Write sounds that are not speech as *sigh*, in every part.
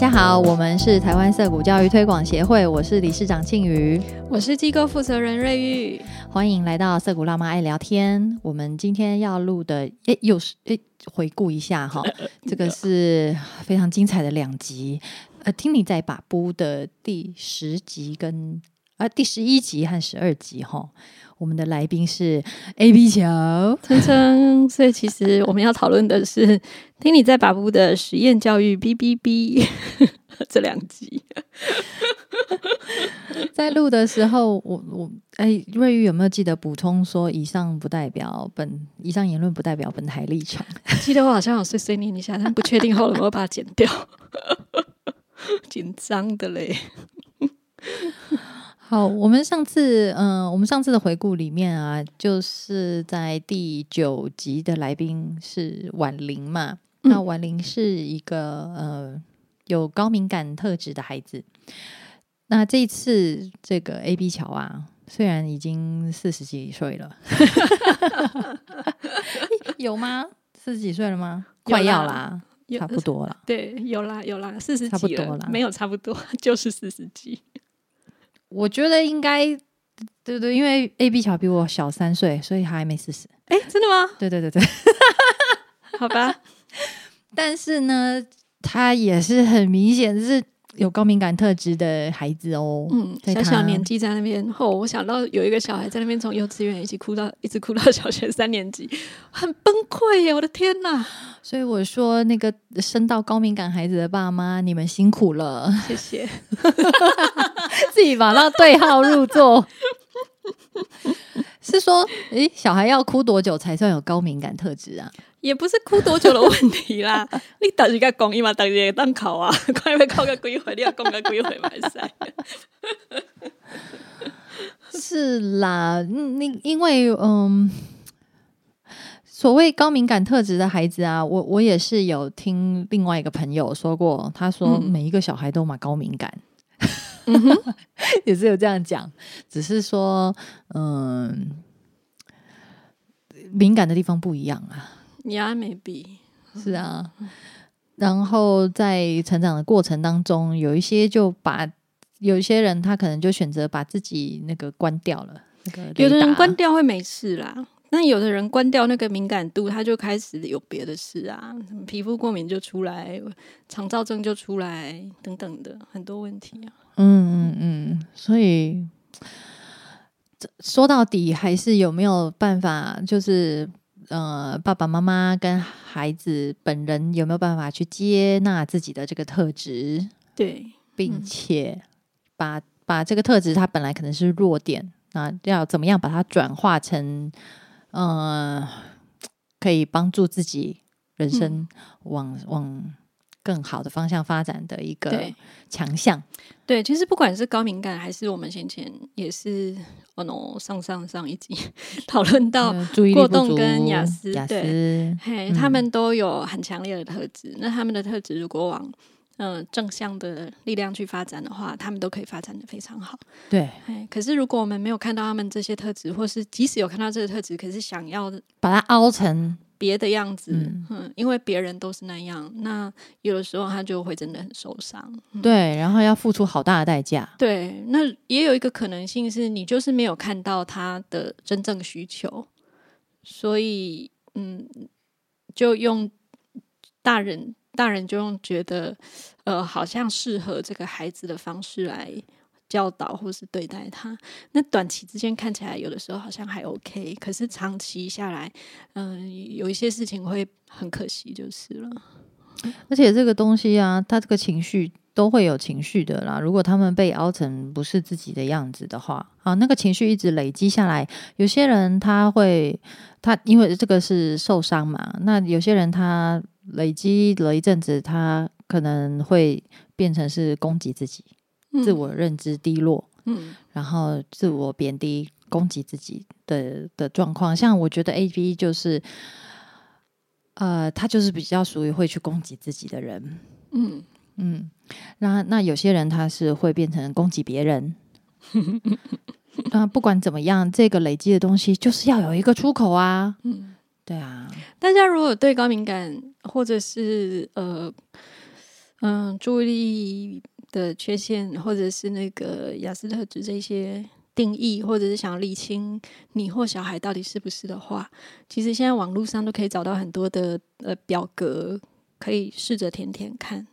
家好，我们是台湾色谷教育推广协会，我是理事长庆瑜，我是机构负责人瑞玉，欢迎来到色谷辣妈爱聊天。我们今天要录的，诶，又是诶，回顾一下哈，*laughs* 这个是非常精彩的两集，呃，听你在把布的第十集跟啊第十一集和十二集哈。我们的来宾是 A B 球琛琛，所以其实我们要讨论的是听你在把布的实验教育 B B B *laughs* 这两集。*laughs* 在录的时候，我我哎，瑞玉有没有记得补充说，以上不代表本以上言论不代表本台立场？记得我好像有碎碎念一下，但不确定后有没有把它剪掉，*laughs* 紧张的嘞。好，我们上次，嗯，我们上次的回顾里面啊，就是在第九集的来宾是婉玲嘛。那婉玲是一个呃有高敏感特质的孩子。那这一次这个 A B 桥啊，虽然已经四十几岁了，*laughs* 有吗？四十几岁了吗？快要啦，差不多了。对，有啦，有啦，四十差不多了，没有差不多，*laughs* 就是四十几。我觉得应该对对，因为 A B 桥比我小三岁，所以他还没四十。哎，真的吗？对对对对，好吧。*laughs* 但是呢，他也是很明显是。有高敏感特质的孩子哦，嗯，小小年纪在那边后，我想到有一个小孩在那边从幼稚园一起哭到一直哭到小学三年级，很崩溃耶！我的天呐！所以我说，那个生到高敏感孩子的爸妈，你们辛苦了，*laughs* 谢谢。自己马上对号入座。*laughs* 是说，诶，小孩要哭多久才算有高敏感特质啊？也不是哭多久的问题啦，*laughs* 你等时个讲伊嘛，等时当考啊，*laughs* 快要考个几回，你要讲个几回买赛。*laughs* 是啦，你因为嗯，所谓高敏感特质的孩子啊，我我也是有听另外一个朋友说过，他说每一个小孩都蛮高敏感，*laughs* 也是有这样讲，只是说嗯，敏感的地方不一样啊。你还没比是啊，然后在成长的过程当中，有一些就把有一些人他可能就选择把自己那个关掉了。那个有的人关掉会没事啦，那有的人关掉那个敏感度，他就开始有别的事啊，皮肤过敏就出来，肠燥症就出来，等等的很多问题啊。嗯嗯嗯，所以说到底还是有没有办法，就是。呃，爸爸妈妈跟孩子本人有没有办法去接纳自己的这个特质？对，并且把把这个特质，它本来可能是弱点，那要怎么样把它转化成，呃，可以帮助自己人生往往。更好的方向发展的一个强项。对，其实不管是高敏感，还是我们先前也是哦喏，上上上一集 *laughs* 讨论到过动跟雅思，对，嘿，他们都有很强烈的特质。那他们的特质如果往嗯正向的力量去发展的话，他们都可以发展的非常好。对，可是如果我们没有看到他们这些特质，或是即使有看到这个特质，可是想要把它凹成。别的样子，嗯，因为别人都是那样，那有的时候他就会真的很受伤，对，然后要付出好大的代价。对，那也有一个可能性是你就是没有看到他的真正需求，所以，嗯，就用大人，大人就用觉得，呃，好像适合这个孩子的方式来。教导或是对待他，那短期之间看起来有的时候好像还 OK，可是长期下来，嗯，有一些事情会很可惜，就是了。而且这个东西啊，他这个情绪都会有情绪的啦。如果他们被凹成不是自己的样子的话，啊，那个情绪一直累积下来，有些人他会，他因为这个是受伤嘛，那有些人他累积了一阵子，他可能会变成是攻击自己。自我认知低落，嗯，然后自我贬低、攻击自己的的状况，像我觉得 A B 就是，呃，他就是比较属于会去攻击自己的人，嗯。嗯，那那有些人他是会变成攻击别人，*laughs* 那不管怎么样，这个累积的东西就是要有一个出口啊，嗯，对啊，大家如果对高敏感或者是呃。嗯，注意力的缺陷，或者是那个雅思特质这些定义，或者是想理清你或小孩到底是不是的话，其实现在网络上都可以找到很多的呃表格，可以试着填填看。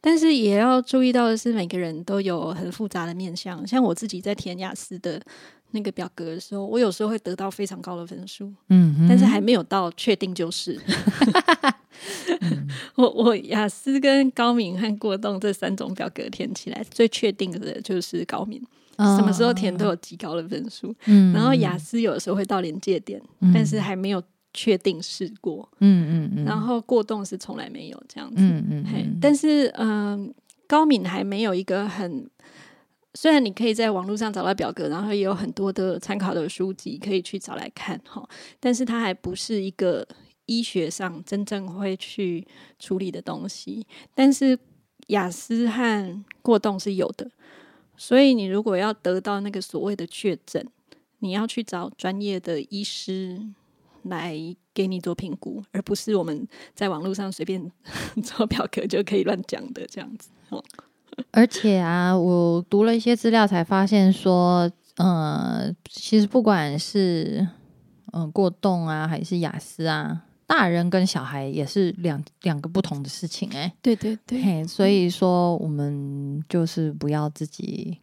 但是也要注意到的是，每个人都有很复杂的面相。像我自己在填雅思的那个表格的时候，我有时候会得到非常高的分数，嗯，但是还没有到确定就是。*laughs* *laughs* 我我雅思跟高敏和过动这三种表格填起来，最确定的就是高敏，什么时候填都有极高的分数。嗯，然后雅思有的时候会到临界点，但是还没有。确定试过，嗯嗯嗯，然后过动是从来没有这样子，嗯嗯，但是嗯，高敏还没有一个很，虽然你可以在网络上找到表格，然后也有很多的参考的书籍可以去找来看哈，但是它还不是一个医学上真正会去处理的东西，但是雅思和过动是有的，所以你如果要得到那个所谓的确诊，你要去找专业的医师。来给你做评估，而不是我们在网络上随便 *laughs* 做表格就可以乱讲的这样子。而且啊，我读了一些资料才发现说，呃，其实不管是嗯过动啊，还是雅思啊，大人跟小孩也是两两个不同的事情。哎，对对对，所以说我们就是不要自己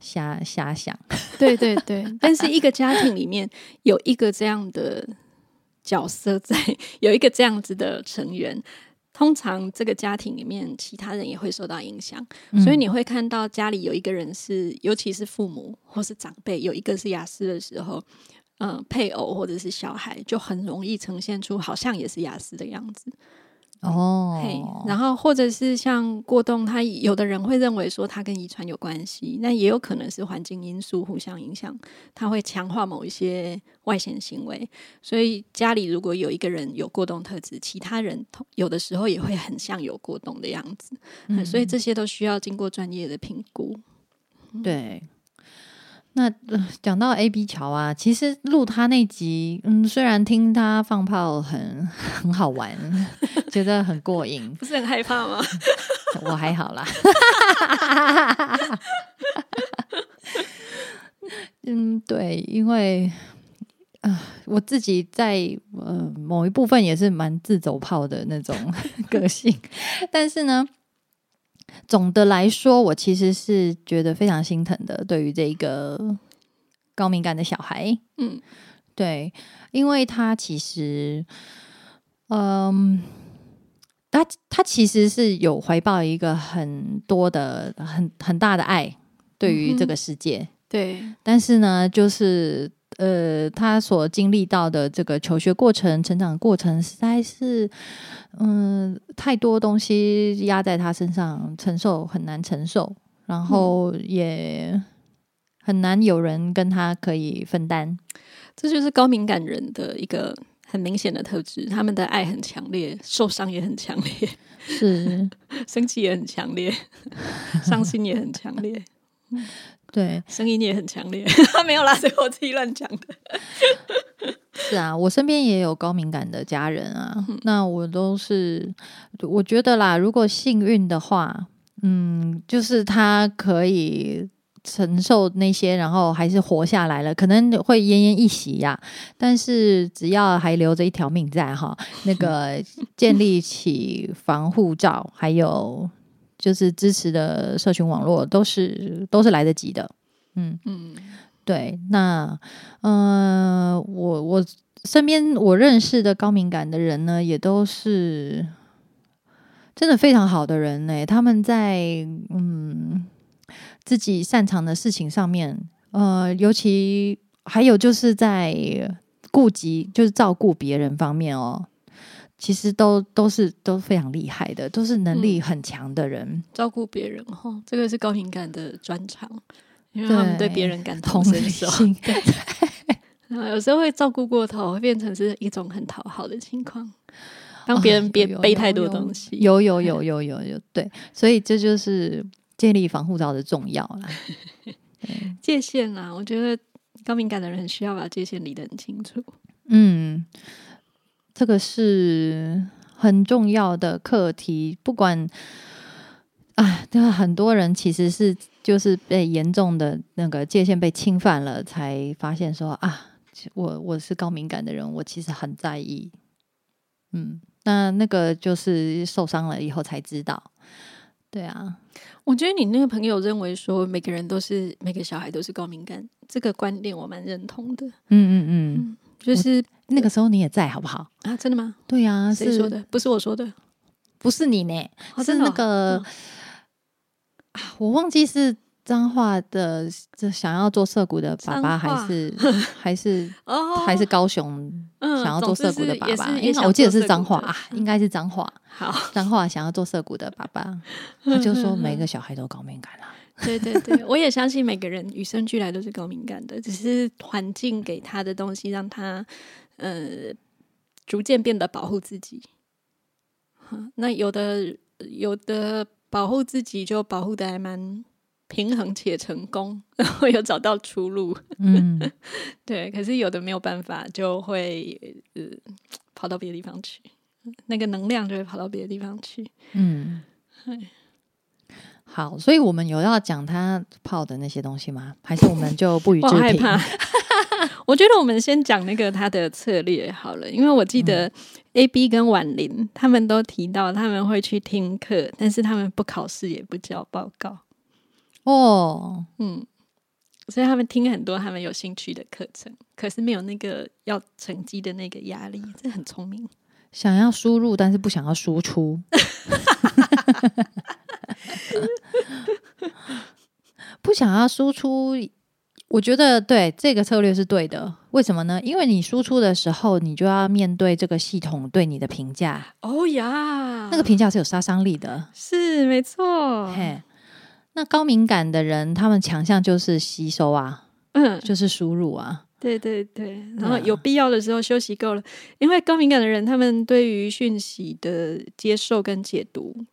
瞎瞎想。*laughs* 对对对，但是一个家庭里面有一个这样的。角色在 *laughs* 有一个这样子的成员，通常这个家庭里面其他人也会受到影响，所以你会看到家里有一个人是，尤其是父母或是长辈有一个是雅思的时候，嗯，配偶或者是小孩就很容易呈现出好像也是雅思的样子。哦，嘿，然后或者是像过动，他有的人会认为说他跟遗传有关系，那也有可能是环境因素互相影响，他会强化某一些外显行为。所以家里如果有一个人有过动特质，其他人有的时候也会很像有过动的样子。所以这些都需要经过专业的评估。对。那讲到 A B 桥啊，其实录他那集，嗯，虽然听他放炮很 *laughs* 很好玩，*laughs* 觉得很过瘾，不是很害怕吗？*laughs* 我还好啦。嗯，对，因为啊，我自己在呃某一部分也是蛮自走炮的那种个性，但是呢。总的来说，我其实是觉得非常心疼的。对于这个高敏感的小孩，嗯，对，因为他其实，嗯，他他其实是有怀抱一个很多的、很很大的爱，对于这个世界，对。但是呢，就是。呃，他所经历到的这个求学过程、成长过程，实在是，嗯，太多东西压在他身上，承受很难承受，然后也很难有人跟他可以分担。这就是高敏感人的一个很明显的特质，他们的爱很强烈，受伤也很强烈，是 *laughs* 生气也很强烈，伤心也很强烈。*laughs* 对，声音也很强烈，*laughs* 没有啦，是我自己乱讲的。是啊，我身边也有高敏感的家人啊，那我都是，我觉得啦，如果幸运的话，嗯，就是他可以承受那些，然后还是活下来了，可能会奄奄一息呀。但是只要还留着一条命在哈，那个 *laughs* 建立起防护罩，还有。就是支持的社群网络都是都是来得及的，嗯嗯，对，那呃，我我身边我认识的高敏感的人呢，也都是真的非常好的人呢。他们在嗯自己擅长的事情上面，呃，尤其还有就是在顾及就是照顾别人方面哦。其实都都是都非常厉害的，都是能力很强的人，照顾别人哈，这个是高敏感的专长，因为他们对别人感同身受。*laughs* 对，*laughs* 有时候会照顾过头，会变成是一种很讨好的情况，让别人别背太多东西。有有有 *laughs* 有有有，对，所以这就是建立防护罩的重要啦。界限啊，我觉得高敏感的人很需要把界限理得很清楚。嗯。这个是很重要的课题，不管啊，对啊，很多人其实是就是被严重的那个界限被侵犯了，才发现说啊，我我是高敏感的人，我其实很在意。嗯，那那个就是受伤了以后才知道。对啊，我觉得你那个朋友认为说每个人都是每个小孩都是高敏感，这个观点我蛮认同的。嗯嗯嗯，就是那个时候你也在，好不好？啊，真的吗？对呀，谁说的？不是我说的，不是你呢，哦是那个、啊我忘记是彰化的，这想要做涩谷的爸爸，*laughs* 还是还是哦还是高雄嗯想要做涩谷的爸爸？因为我记得是也想做涩谷的彰化啊，应该是彰化，*laughs* 好，彰化想要做涩谷的爸爸，*laughs* 他就说每个小孩都高敏感啊。对对对，我也相信每个人与生俱来都是高敏感的，只是环境给他的东西让他呃逐渐变得保护自己。那有的有的保护自己就保护的还蛮平衡且成功，然后有找到出路。嗯，*laughs* 对，可是有的没有办法，就会呃跑到别的地方去，那个能量就会跑到别的地方去。嗯，好，所以我们有要讲他泡的那些东西吗？还是我们就不予置 *laughs* 评？好害怕。*laughs* 我觉得我们先讲那个他的策略好了，因为我记得 A、B 跟婉玲他们都提到他们会去听课，但是他们不考试也不交报告，哦，嗯，所以他们听很多他们有兴趣的课程，可是没有那个要成绩的那个压力，这很聪明。想要输入，但是不想要输出。*laughs* *laughs* 不想要输出，我觉得对这个策略是对的。为什么呢？因为你输出的时候，你就要面对这个系统对你的评价，哦呀，那个评价是有杀伤力的。是没错，嘿，那高敏感的人，他们强项就是吸收啊，嗯，就是输入啊。对对对，然啊后有必要的时候休息够了，因为高敏感的人，他们对于讯息的接受跟解读，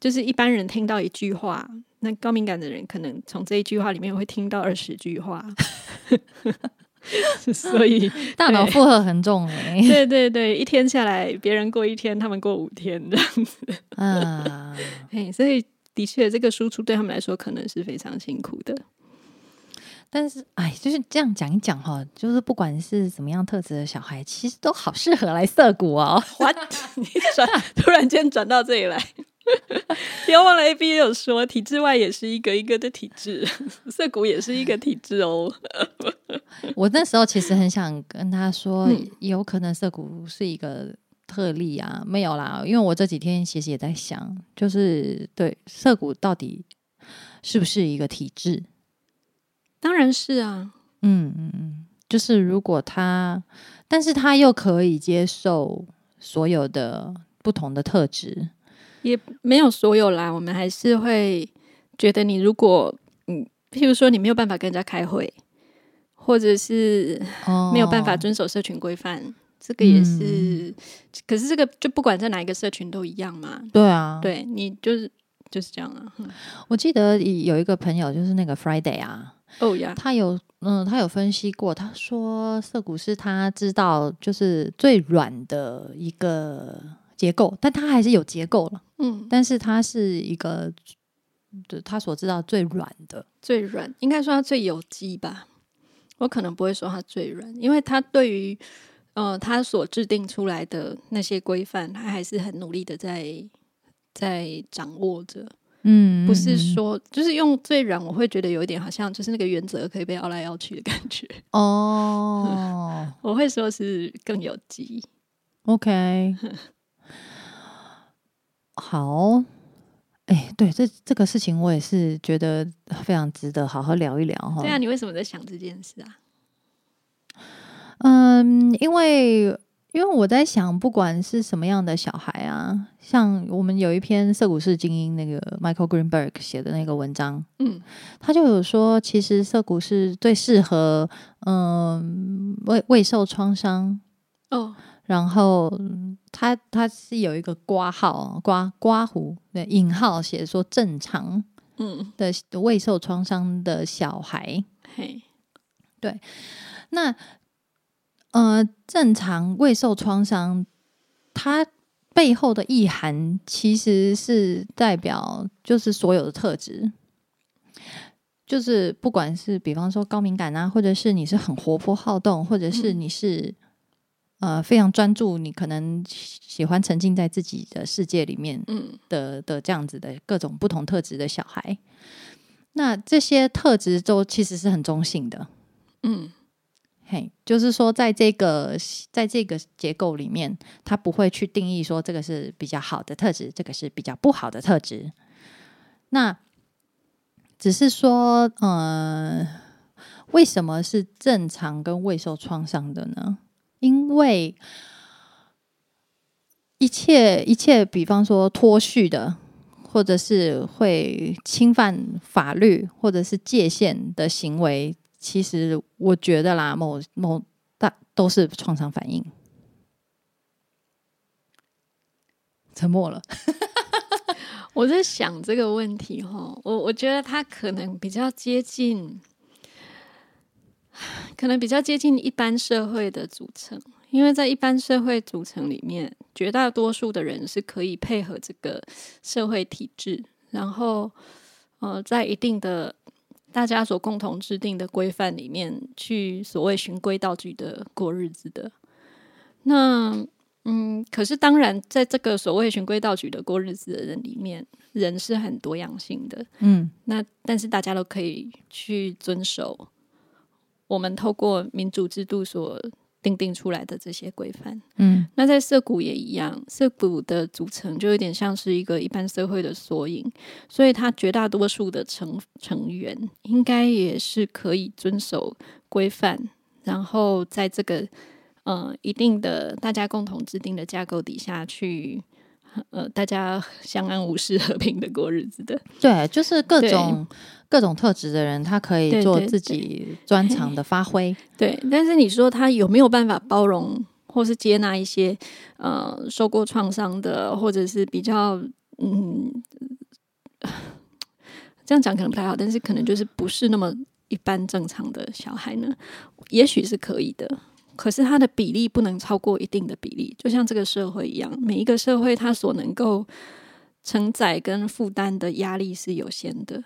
就是一般人听到一句话，那高敏感的人可能从这一句话里面会听到二十句话，*laughs* 所以大脑负荷很重哎、对对对，一天下来，别人过一天，他们过五天这样子，啊，嘿，所以的确，这个输出对他们来说可能是非常辛苦的。但是哎，就是这样讲一讲哈，就是不管是怎么样特质的小孩，其实都好适合来涩谷哦。*laughs* What？你转突然间转到这里来，不 *laughs* 要忘了 A B 也有说，体制外也是一个一个的体质，*laughs* 涩谷也是一个体质哦。*laughs* 我那时候其实很想跟他说，嗯有可能涩谷是一个特例啊，没有啦，因为我这几天其实也在想，就是对涩谷到底是不是一个体质？当然是啊，嗯嗯嗯，就是如果他，但是他又可以接受所有的不同的特质，也没有所有啦，我们还是会觉得你如果嗯，譬如说你没有办法跟人家开会，或者是哦没有办法遵守社群规范。这个也是，可是这个就不管在哪一个社群都一样嘛。对啊，对你就是就是这样啊。嗯我记得有一个朋友，就是那个 Friday 啊，哦呀，他有嗯，他有分析过，他说涩谷是他知道就是最软的一个结构，但它还是有结构了，嗯，但是它是一个就他所知道最软的。最软，应该说它最有机吧。我可能不会说它最软，因为它对于呃它所制定出来的那些规范，它还是很努力的在在掌握着。嗯不是说就是用最软，我会觉得有一点好像就是那个原则可以被凹来凹去的感觉。哦 *laughs* 我会说是更有机。，OK，好。哎，对，这这个事情我也是觉得非常值得好好聊一聊哈。对啊，你为什么在想这件事啊？嗯，因为因为我在想，不管是什么样的小孩啊，像我们有一篇《涩谷式精英》那个 Michael Greenberg 写的那个文章，嗯他就有说，其实涩谷是最适合嗯未未受创伤，哦，然后嗯他他是有一个刮号刮刮胡的引号写说正常嗯，的未受创伤的小孩，嘿，对那呃，正常未受创伤，他背后的意涵其实是代表就是所有的特质，就是不管是比方说高敏感啊，或者是你是很活泼好动，或者是你是、呃非常专注，你可能喜欢沉浸在自己的世界里面嗯的的这样子的各种不同特质的小孩，那这些特质都其实是很中性的。嗯嘿，就是说，在这个在这个结构里面，他不会去定义说这个是比较好的特质，这个是比较不好的特质。那只是说，呃，为什么是正常跟未受创伤的呢？因为一切一切，比方说脱序的，或者是会侵犯法律或者是界限的行为，其实我觉得啦，某某大都是创伤反应。沉默了。*laughs* 我在想这个问题哈，我我觉得它可能比较接近，可能比较接近一般社会的组成，因为在一般社会组成里面，绝大多数的人是可以配合这个社会体制，然后呃，在一定的大家所共同制定的规范里面去所谓循规蹈矩的过日子的。那嗯，可是当然，在这个所谓循规蹈矩的过日子的人里面，人是很多样性的。嗯那但是大家都可以去遵守我们透过民主制度所定定出来的这些规范。嗯那在社谷也一样，社谷的组成就有点像是一个一般社会的缩影，所以它绝大多数的成成员应该也是可以遵守规范，然后在这个嗯一定的大家共同制定的架构底下去。呃，大家相安无事、和平的过日子的，对，就是各种各种特质的人，他可以做自己专长 *laughs* 的发挥。对，但是你说他有没有办法包容或是接纳一些呃受过创伤的，或者是比较嗯，这样讲可能不太好，但是可能就是不是那么一般正常的小孩呢？也许是可以的，可是它的比例不能超过一定的比例，就像这个社会一样，每一个社会它所能够承载跟负担的压力是有限的。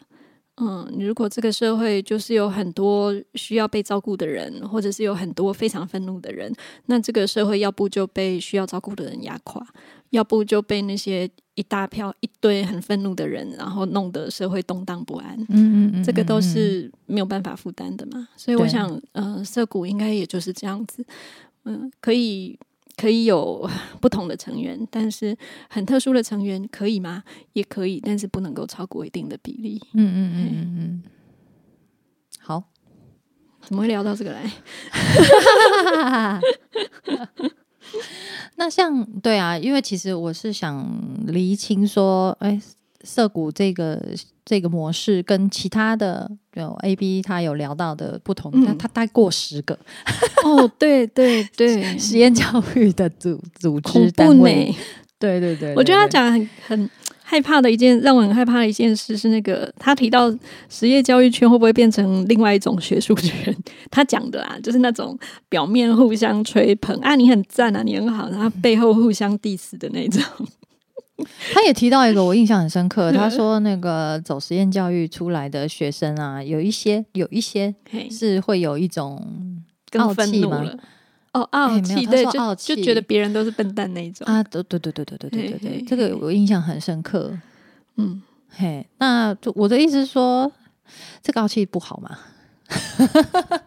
嗯，如果这个社会就是有很多需要被照顾的人，或者是有很多非常愤怒的人，那这个社会要不就被需要照顾的人压垮，要不就被那些一大票一堆很愤怒的人，然后弄得社会动荡不安。嗯嗯嗯，这个都嗯是没有办法负担的嘛，所以我想，呃，社股应该也就是这样子，嗯、可以可以有不同的成员，但是很特殊的成员可以吗？也可以，但是不能够超过一定的比例。嗯嗯嗯嗯嗯，好。怎么会聊到这个来？*laughs* *laughs* *laughs* 那像对啊，因为其实我是想厘清说，哎，涩谷这个这个模式跟其他的有 A B 他有聊到的不同，嗯他他大概过十个哦，对对 *laughs* 对，实验教育的组组织单位呢。。对对对，我觉得他讲得很很害怕的一件，让我很害怕的一件事是那个他提到实业教育圈会不会变成另外一种学术圈？他讲的啊，就是那种表面互相吹捧啊，你很赞啊，你很好，然后背后互相 diss 的那种。*laughs* 他也提到一个我印象很深刻，*laughs* 他说那个走实验教育出来的学生啊，有一些有一些，是会有一种傲气吗。哦，傲气，对，傲就就觉得别人都是笨蛋那一种。啊，对对对对对对对对对，这个我印象很深刻。嗯，嘿，那就我的意思是说，这个傲气不好嘛？*laughs*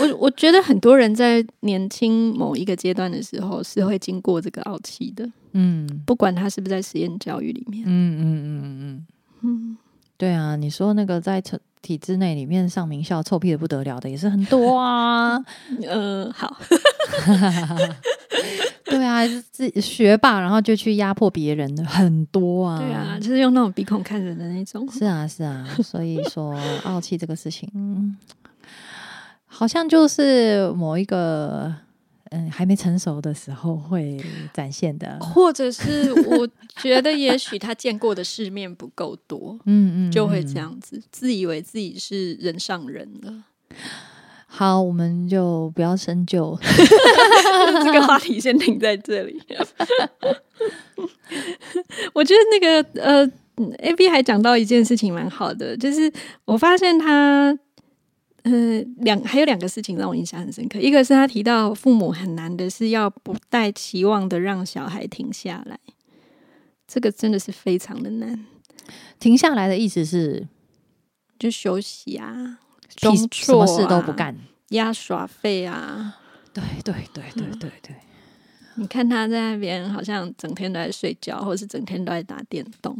我我觉得很多人在年轻某一个阶段的时候是会经过这个傲气的，嗯不管他是不是在实验教育里面。嗯嗯嗯嗯嗯，对啊，你说那个在体体制内里面上名校臭屁的不得了的也是很多啊。*laughs* 呃，好，对啊，自己学霸然后就去压迫别人的很多啊。对啊，就是用那种鼻孔看人的那种。是啊，是啊，所以说傲气这个事情，嗯，好像就是某一个嗯还没成熟的时候会展现的。或者是我觉得，也许他见过的世面不够多，嗯嗯，就会嗯这样子，自以为自己是人上人了。*laughs* 好，我们就不要深究。*laughs* 这个话题先停在这里。*laughs* 我觉得那个呃，A B 还讲到一件事情蛮好的，就是我发现他呃两还有两个事情让我印象很深刻。一个是他提到父母很难的是要不带期望的让小孩停下来，这个真的是非常的难。停下来的意思是就休息啊，什么事都不干，压耍费啊。对对对对对对。你看他在那边，好像整天都在睡觉，或是整天都在打电动，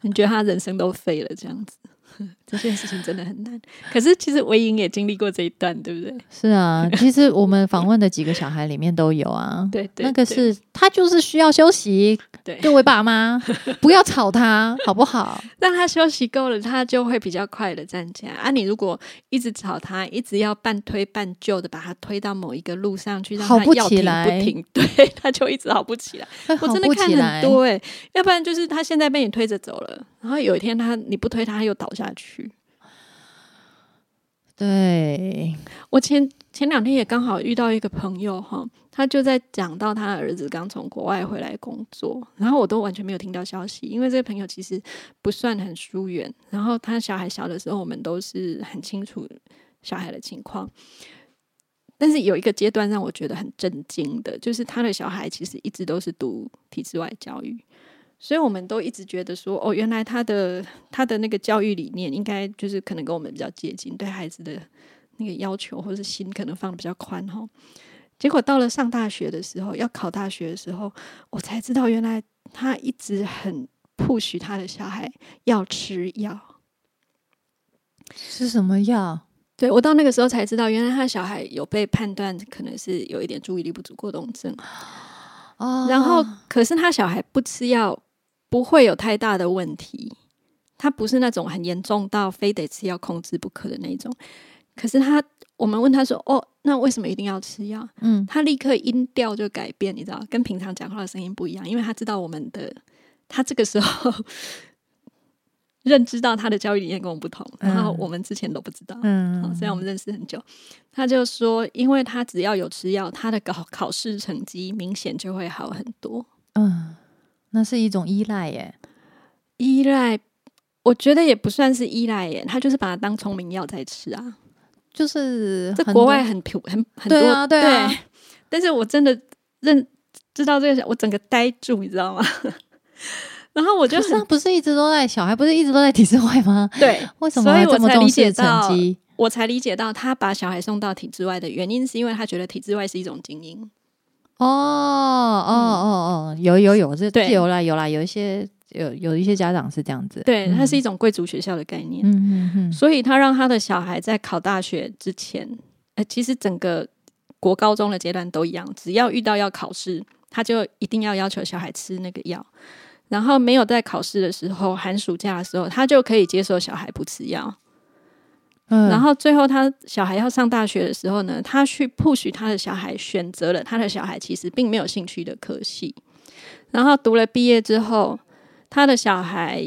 你觉得他人生都废了这样子？*laughs* 这件事情真的很难。可是其实维莹也经历过这一段，对不对？是啊，*laughs* 其实我们访问的几个小孩里面都有啊。对对，那个是他就是需要休息。对，各位爸妈，*laughs* 不要吵他，好不好？让他休息够了，他就会比较快的站起来。啊，你如果一直吵他，一直要半推半就的把他推到某一个路上去，让他要停不停，对，他就一直好不起来。我真的看很多哎，要不然就是他现在被你推着走了，然后有一天他你不推他，他又倒下去。对我前前两天也刚好遇到一个朋友哈。他就在讲到他的儿子刚从国外回来工作，然后我都完全没有听到消息，因为这个朋友其实不算很疏远。然后他小孩小的时候，我们都是很清楚小孩的情况。但是有一个阶段让我觉得很震惊的，就是他的小孩其实一直都是读体制外教育，所以我们都一直觉得说，哦，原来他的他的那个教育理念应该就是可能跟我们比较接近，对孩子的那个要求或者是心可能放的比较宽哈。结果到了上大学的时候，要考大学的时候，我才知道原来他一直很 push 他的小孩要吃药。吃什么药？对我到那个时候才知道，原来他小孩有被判断可能是有一点注意力不足过动症。哦，然后可是他小孩不吃药不会有太大的问题，他不是那种很严重到非得吃药控制不可的那种。可是他。我们问他说：“哦，那为什么一定要吃药？”嗯，他立刻音调就改变，你知道，跟平常讲话的声音不一样，因为他知道我们的，他这个时候认知到他的教育理念跟我们不同，然后我们之前都不知道。嗯，虽然我们认识很久，他就说，因为他只要有吃药，他的考考试成绩明显就会好很多。嗯，那是一种依赖耶，依赖，我觉得也不算是依赖耶，他就是把它当聪明药在吃啊。就是在国外很普很很多，对啊，但是我真的认知道这个，我整个呆住，你知道吗？*laughs* 然后我就不是一直都在小孩，不是一直都在体制外吗？对，为什么？我才理解到，我才理解到他把小孩送到体制外的原因，是因为他觉得体制外是一种精英。哦哦哦哦，有有有，这有啦有啦，有一些。有有一些家长是这样子，对，它是一种贵族学校的概念，嗯嗯嗯，所以他让他的小孩在考大学之前，哎，其实整个国高中的阶段都一样，只要遇到要考试，他就一定要要求小孩吃那个药，然后没有在考试的时候，寒暑假的时候，他就可以接受小孩不吃药，然后最后他小孩要上大学的时候呢，他去 push 他的小孩选择了他的小孩其实并没有兴趣的科系，然后读了毕业之后。他的小孩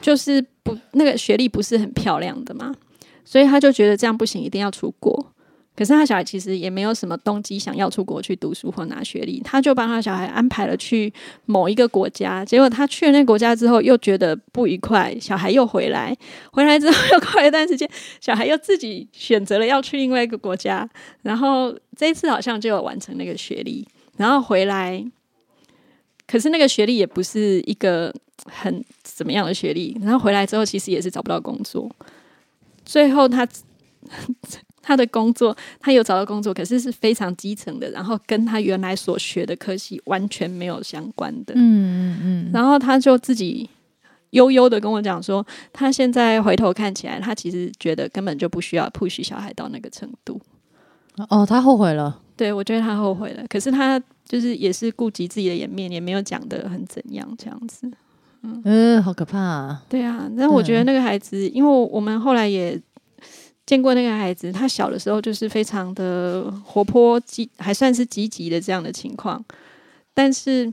就是不那个学历不是很漂亮的嘛，所以他就觉得这样不行，一定要出国。可是他小孩其实也没有什么动机想要出国去读书或拿学历，他就帮他小孩安排了去某一个国家。结果他去了那个国家之后，又觉得不愉快，小孩又回来，回来之后又过了一段时间，小孩又自己选择了要去另外一个国家。然后这一次好像就有完成那个学历，然后回来，可是那个学历也不是一个。很怎么样的学历，然后回来之后其实也是找不到工作。最后他他的工作，他有找到工作，可是是非常基层的，然后跟他原来所学的科系完全没有相关的。嗯嗯嗯。然后他就自己悠悠的跟我讲说，他现在回头看起来，他其实觉得根本就不需要 push 小孩到那个程度。哦，他后悔了。对，我觉得他后悔了。可是他就是也是顾及自己的颜面，也没有讲的很怎样这样子。嗯，好可怕啊！对啊，那我觉得那个孩子，因为我们后来也见过那个孩子，他小的时候就是非常的活泼积，还算是积极的这样的情况。但是，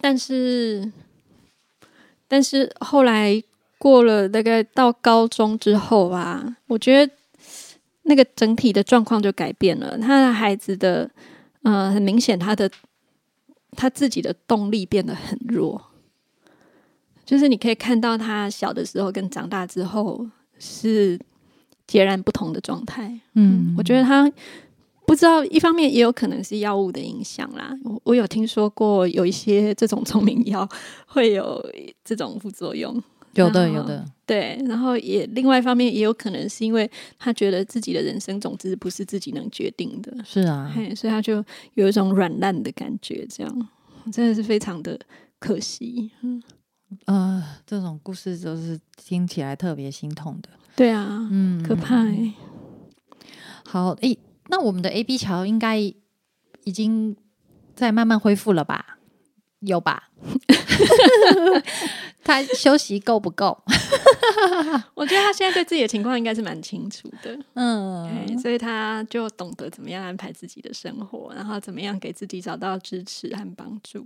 但是，但是后来过了大概到高中之后吧，我觉得那个整体的状况就改变了。他的孩子的，呃，很明显，他的他自己的动力变得很弱，就是你可以看到他小的时候跟长大之后是截然不同的状态。嗯，我觉得他不知道，一方面也有可能是药物的影响啦。我我有听说过有一些这种聪明药会有这种副作用。有的，有的，对，然后也另外一方面也有可能是因为他觉得自己的人生总之不是自己能决定的，是啊，所以他就有一种软烂的感觉，这样真的是非常的可惜。嗯，呃，这种故事就是听起来特别心痛的，对啊，嗯，可怕。好，诶，那我们的 A B 桥应该已经在慢慢恢复了吧？有吧？*laughs* 他休息够不够？*laughs* 我觉得他现在对自己的情况应该是蛮清楚的，嗯，所以他就懂得怎么样安排自己的生活，然后怎么样给自己找到支持和帮助。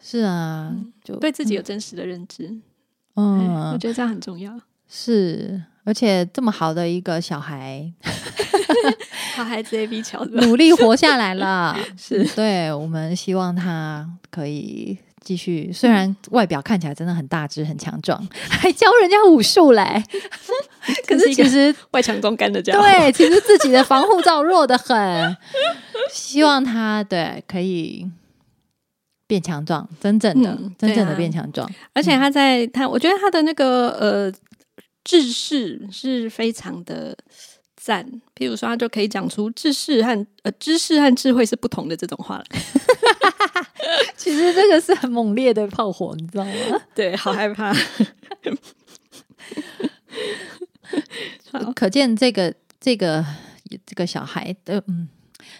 是啊，就对自己有真实的认知。嗯，我觉得这样很重要。是，而且这么好的一个小孩，*laughs* 好孩子 A B 桥努力活下来了。*laughs* 是，对我们希望他可以。继续，虽然外表看起来真的很大只、很强壮，还教人家武术嘞，*laughs* 可是其实外强中干的这样。对，其实自己的防护罩弱的很。希望他对可以变强壮，真正的、真正的变强壮。而且他在他，我觉得他的那个呃智识是非常的。赞，譬如说，他就可以讲出知识和呃知识和智慧是不同的这种话了。*laughs* 其实这个是很猛烈的炮火，你知道吗？*laughs* 对，好害怕。*laughs* 可见这个这个这个小孩的嗯。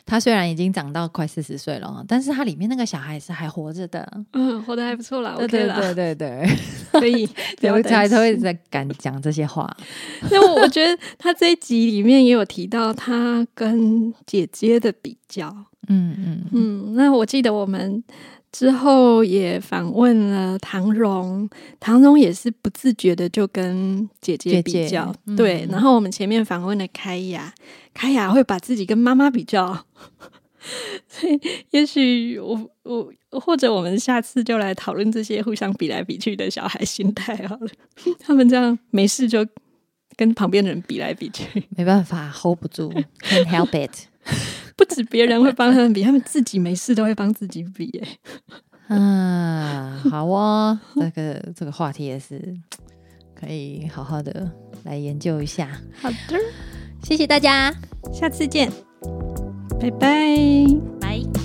他虽然已经长到快四十岁了，但是他里面那个小孩是还活着的，嗯，活得还不错啦。对对对对对，*laughs* 所以 *laughs* 有才他会在敢讲这些话。*laughs* 那我觉得他这一集里面也有提到他跟姐姐的比较，嗯嗯嗯。那我记得我们。之后也访问了唐荣，唐荣也是不自觉的就跟姐姐比较，对。然后我们前面访问了开雅，开雅会把自己跟妈妈比较，*laughs* 所以也许我我或者我们下次就来讨论这些互相比来比去的小孩心态好了。*laughs* 他们这样没事就跟旁边的人比来比去，没办法 hold 不住，can't help it。*laughs* 不止别人会帮他们比，他们自己没事都会帮自己比。哎，嗯，好哦，这个这个话题也是可以好好的来研究一下。好的，谢谢大家，下次见，拜拜拜。